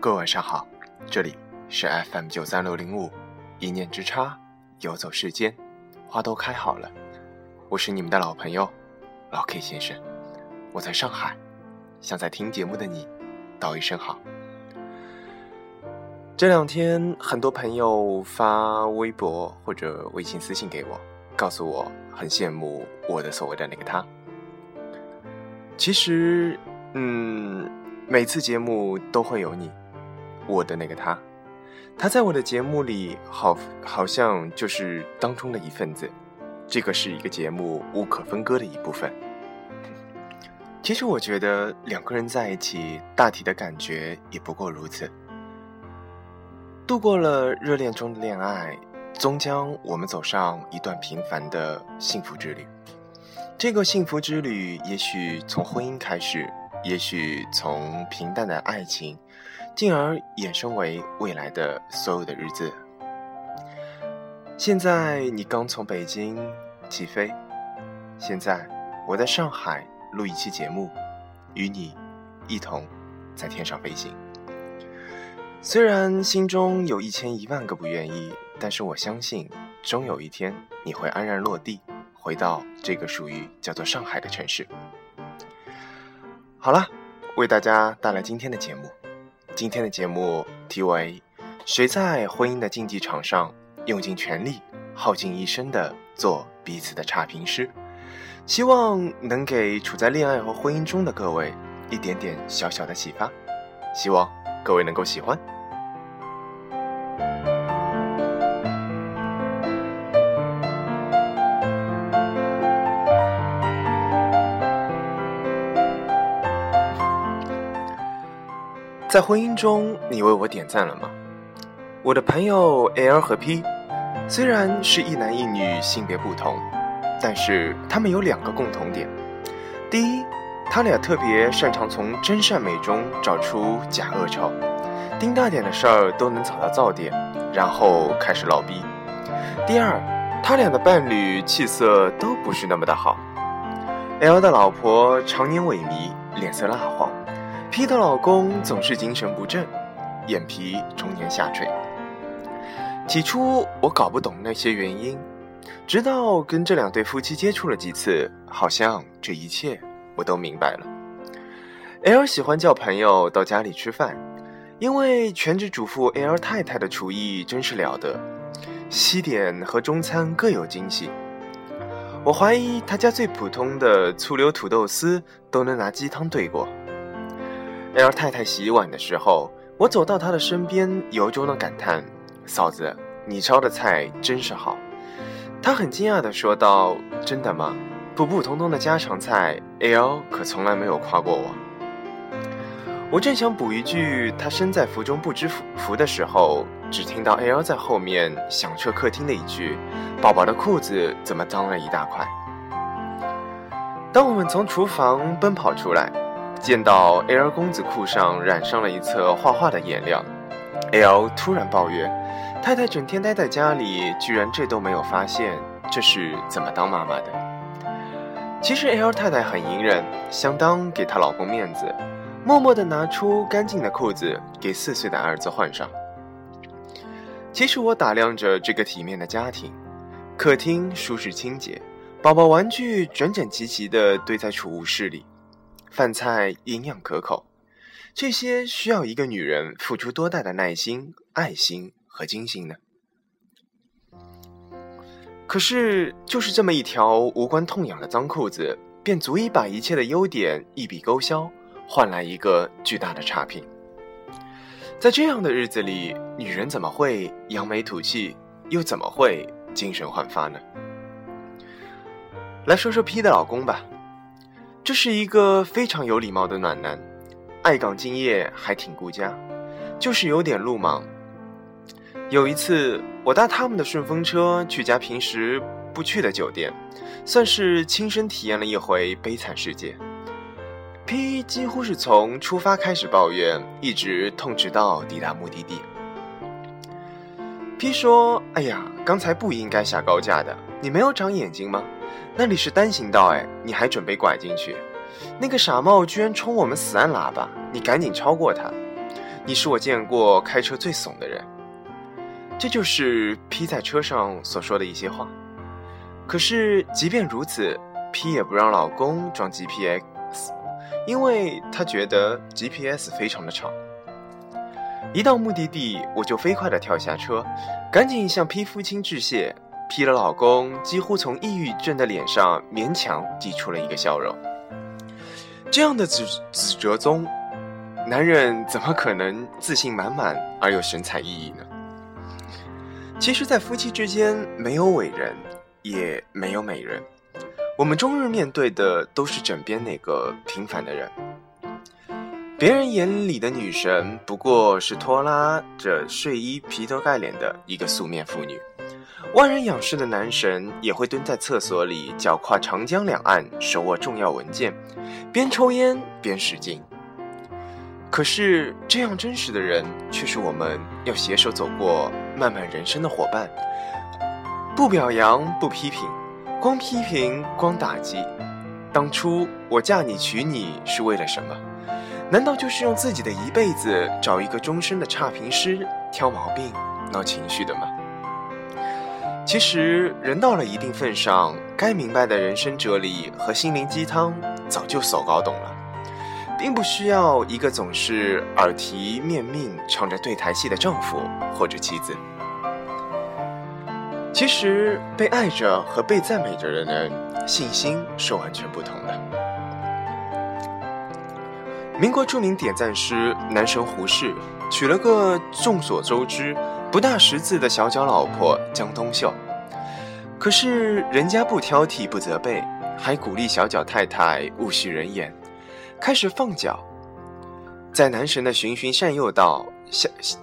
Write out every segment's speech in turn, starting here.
各位晚上好，这里是 FM 九三六零五，一念之差，游走世间，花都开好了。我是你们的老朋友老 K 先生，我在上海，向在听节目的你道一声好。这两天，很多朋友发微博或者微信私信给我，告诉我很羡慕我的所谓的那个他。其实，嗯，每次节目都会有你。我的那个他，他在我的节目里，好好像就是当中的一份子。这个是一个节目无可分割的一部分。其实我觉得两个人在一起，大体的感觉也不过如此。度过了热恋中的恋爱，终将我们走上一段平凡的幸福之旅。这个幸福之旅，也许从婚姻开始，也许从平淡的爱情。进而衍生为未来的所有的日子。现在你刚从北京起飞，现在我在上海录一期节目，与你一同在天上飞行。虽然心中有一千一万个不愿意，但是我相信，终有一天你会安然落地，回到这个属于叫做上海的城市。好了，为大家带来今天的节目。今天的节目题为《谁在婚姻的竞技场上用尽全力、耗尽一生的做彼此的差评师》，希望能给处在恋爱和婚姻中的各位一点点小小的启发，希望各位能够喜欢。在婚姻中，你为我点赞了吗？我的朋友 L 和 P，虽然是一男一女，性别不同，但是他们有两个共同点：第一，他俩特别擅长从真善美中找出假恶丑，丁大点的事儿都能找到噪点，然后开始唠逼；第二，他俩的伴侣气色都不是那么的好，L 的老婆常年萎靡，脸色蜡黄。P 的老公总是精神不振，眼皮终年下垂。起初我搞不懂那些原因，直到跟这两对夫妻接触了几次，好像这一切我都明白了。L 喜欢叫朋友到家里吃饭，因为全职主妇 L 太太的厨艺真是了得，西点和中餐各有惊喜。我怀疑他家最普通的醋溜土豆丝都能拿鸡汤兑过。L 太太洗碗的时候，我走到她的身边，由衷的感叹：“嫂子，你烧的菜真是好。”她很惊讶的说道：“真的吗？普普通通的家常菜，L 可从来没有夸过我。”我正想补一句“他身在福中不知福”福的时候，只听到 L 在后面响彻客厅的一句：“宝宝的裤子怎么脏了一大块？”当我们从厨房奔跑出来。见到 L 公子裤上染上了一侧画画的颜料，L 突然抱怨：“太太整天待在家里，居然这都没有发现，这是怎么当妈妈的？”其实 L 太太很隐忍，相当给她老公面子，默默地拿出干净的裤子给四岁的儿子换上。其实我打量着这个体面的家庭，客厅舒适清洁，宝宝玩具整整齐齐地堆在储物室里。饭菜营养可口，这些需要一个女人付出多大的耐心、爱心和精心呢？可是，就是这么一条无关痛痒的脏裤子，便足以把一切的优点一笔勾销，换来一个巨大的差评。在这样的日子里，女人怎么会扬眉吐气，又怎么会精神焕发呢？来说说 P 的老公吧。这是一个非常有礼貌的暖男，爱岗敬业，还挺顾家，就是有点鲁莽。有一次，我搭他们的顺风车去家平时不去的酒店，算是亲身体验了一回悲惨世界。P 几乎是从出发开始抱怨，一直痛直到抵达目的地。P 说：“哎呀，刚才不应该下高架的，你没有长眼睛吗？”那里是单行道，哎，你还准备拐进去？那个傻帽居然冲我们死按喇叭，你赶紧超过他！你是我见过开车最怂的人。”这就是 P 在车上所说的一些话。可是，即便如此，P 也不让老公装 GPS，因为他觉得 GPS 非常的吵。一到目的地，我就飞快地跳下车，赶紧向 P 父亲致谢。P 的老公几乎从抑郁症的脸上勉强挤出了一个笑容。这样的子子折中，男人怎么可能自信满满而又神采奕奕呢？其实，在夫妻之间，没有伟人。也没有美人，我们终日面对的都是枕边那个平凡的人。别人眼里的女神，不过是拖拉着睡衣、皮头盖脸的一个素面妇女；万人仰视的男神，也会蹲在厕所里，脚跨长江两岸，手握重要文件，边抽烟边使劲。可是，这样真实的人，却是我们要携手走过漫漫人生的伙伴。不表扬，不批评，光批评，光打击。当初我嫁你娶你是为了什么？难道就是用自己的一辈子找一个终身的差评师，挑毛病，闹情绪的吗？其实人到了一定份上，该明白的人生哲理和心灵鸡汤早就手搞懂了，并不需要一个总是耳提面命唱着对台戏的丈夫或者妻子。其实，被爱着和被赞美着的人，信心是完全不同的。民国著名点赞师男神胡适，娶了个众所周知不大识字的小脚老婆江冬秀。可是人家不挑剔不责备，还鼓励小脚太太勿许人言，开始放脚。在男神的循循善诱道，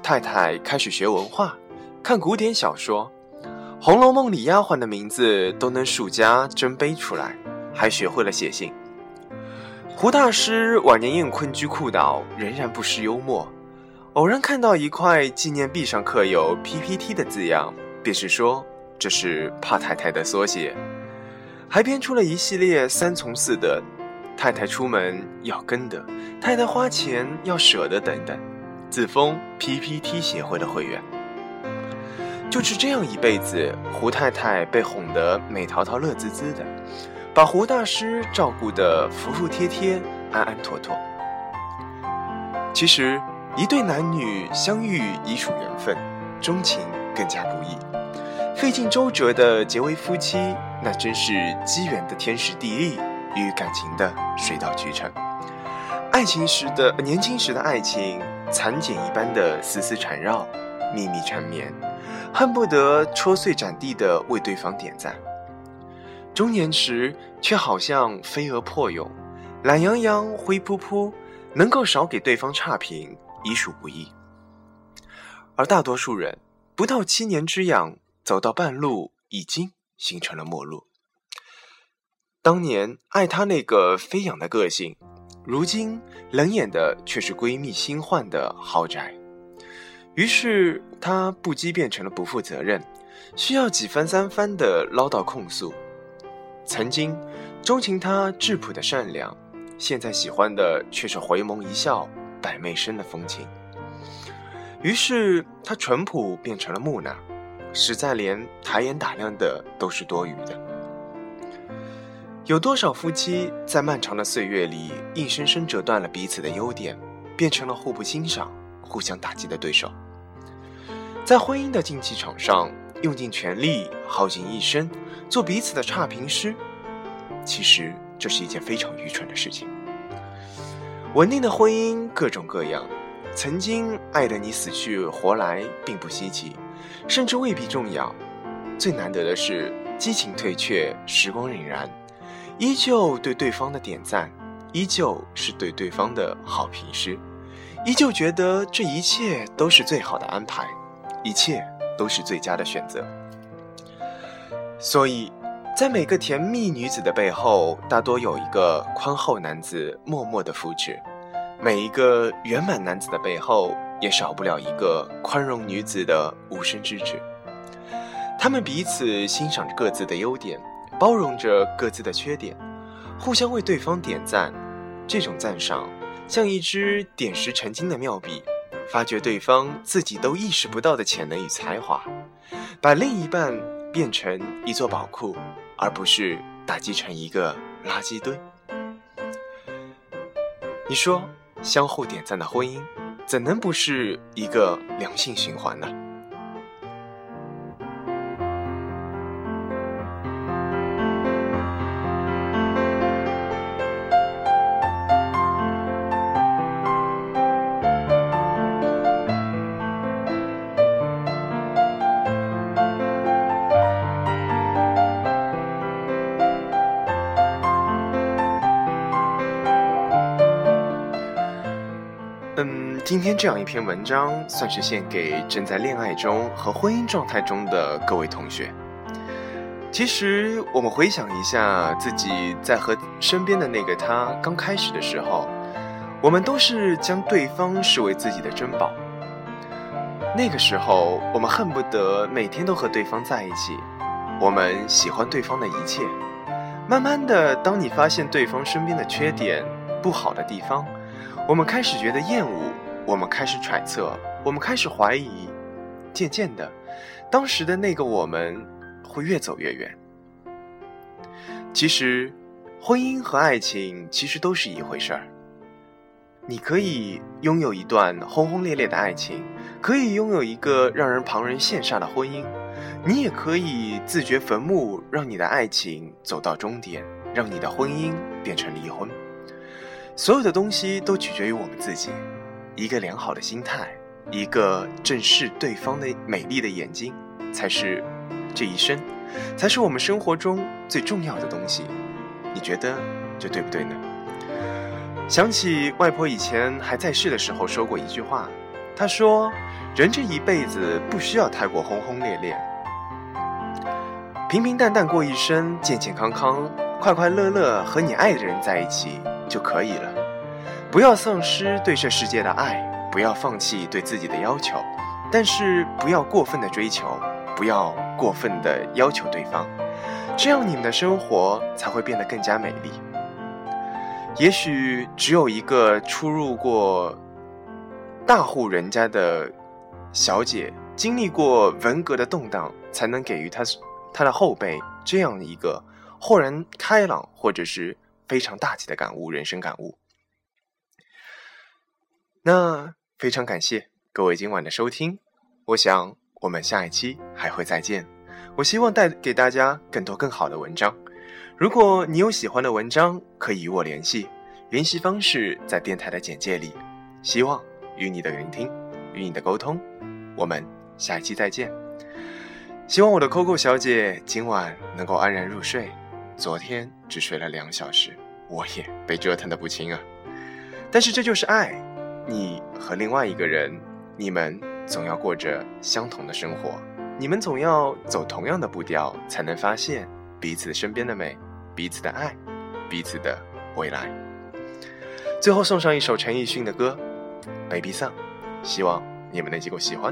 太太开始学文化，看古典小说。《红楼梦》里丫鬟的名字都能数家珍碑出来，还学会了写信。胡大师晚年宴困居库岛，仍然不失幽默。偶然看到一块纪念币上刻有 PPT 的字样，便是说这是怕太太的缩写，还编出了一系列三从四德：太太出门要跟的，太太花钱要舍得等等，自封 PPT 协会的会员。就是这样一辈子，胡太太被哄得美淘淘、乐滋滋的，把胡大师照顾得服服帖帖、安安妥妥。其实，一对男女相遇已属缘分，钟情更加不易。费尽周折的结为夫妻，那真是机缘的天时地利与感情的水到渠成。爱情时的年轻时的爱情，蚕茧一般的丝丝缠绕，密密缠绵。恨不得戳碎斩地的为对方点赞，中年时却好像飞蛾破蛹，懒洋洋、灰扑扑，能够少给对方差评已属不易。而大多数人不到七年之痒，走到半路已经形成了陌路。当年爱他那个飞扬的个性，如今冷眼的却是闺蜜新换的豪宅。于是他不羁变成了不负责任，需要几番三番的唠叨控诉。曾经钟情他质朴的善良，现在喜欢的却是回眸一笑百媚生的风情。于是他淳朴变成了木讷，实在连抬眼打量的都是多余的。有多少夫妻在漫长的岁月里，硬生生折断了彼此的优点，变成了互不欣赏、互相打击的对手？在婚姻的竞技场上，用尽全力，耗尽一生，做彼此的差评师，其实这是一件非常愚蠢的事情。稳定的婚姻各种各样，曾经爱得你死去活来，并不稀奇，甚至未必重要。最难得的是，激情退却，时光荏苒，依旧对对方的点赞，依旧是对对方的好评师，依旧觉得这一切都是最好的安排。一切都是最佳的选择，所以，在每个甜蜜女子的背后，大多有一个宽厚男子默默的扶持；每一个圆满男子的背后，也少不了一个宽容女子的无声支持。他们彼此欣赏着各自的优点，包容着各自的缺点，互相为对方点赞。这种赞赏，像一支点石成金的妙笔。发掘对方自己都意识不到的潜能与才华，把另一半变成一座宝库，而不是打击成一个垃圾堆。你说，相互点赞的婚姻，怎能不是一个良性循环呢？今天这样一篇文章，算是献给正在恋爱中和婚姻状态中的各位同学。其实，我们回想一下自己在和身边的那个他刚开始的时候，我们都是将对方视为自己的珍宝。那个时候，我们恨不得每天都和对方在一起，我们喜欢对方的一切。慢慢的，当你发现对方身边的缺点、不好的地方，我们开始觉得厌恶，我们开始揣测，我们开始怀疑。渐渐的，当时的那个我们会越走越远。其实，婚姻和爱情其实都是一回事儿。你可以拥有一段轰轰烈烈的爱情，可以拥有一个让人旁人羡煞的婚姻，你也可以自掘坟墓，让你的爱情走到终点，让你的婚姻变成离婚。所有的东西都取决于我们自己，一个良好的心态，一个正视对方的美丽的眼睛，才是这一生，才是我们生活中最重要的东西。你觉得这对不对呢？想起外婆以前还在世的时候说过一句话，她说：“人这一辈子不需要太过轰轰烈烈，平平淡淡过一生，健健康康，快快乐乐和你爱的人在一起。”就可以了，不要丧失对这世界的爱，不要放弃对自己的要求，但是不要过分的追求，不要过分的要求对方，这样你们的生活才会变得更加美丽。也许只有一个出入过大户人家的小姐，经历过文革的动荡，才能给予她她的后辈这样一个豁然开朗，或者是。非常大气的感悟，人生感悟。那非常感谢各位今晚的收听，我想我们下一期还会再见。我希望带给大家更多更好的文章。如果你有喜欢的文章，可以与我联系，联系方式在电台的简介里。希望与你的聆听，与你的沟通。我们下一期再见。希望我的 Coco 小姐今晚能够安然入睡。昨天只睡了两小时，我也被折腾的不轻啊。但是这就是爱，你和另外一个人，你们总要过着相同的生活，你们总要走同样的步调，才能发现彼此身边的美，彼此的爱，彼此的未来。最后送上一首陈奕迅的歌《Baby Song》，希望你们能够喜欢。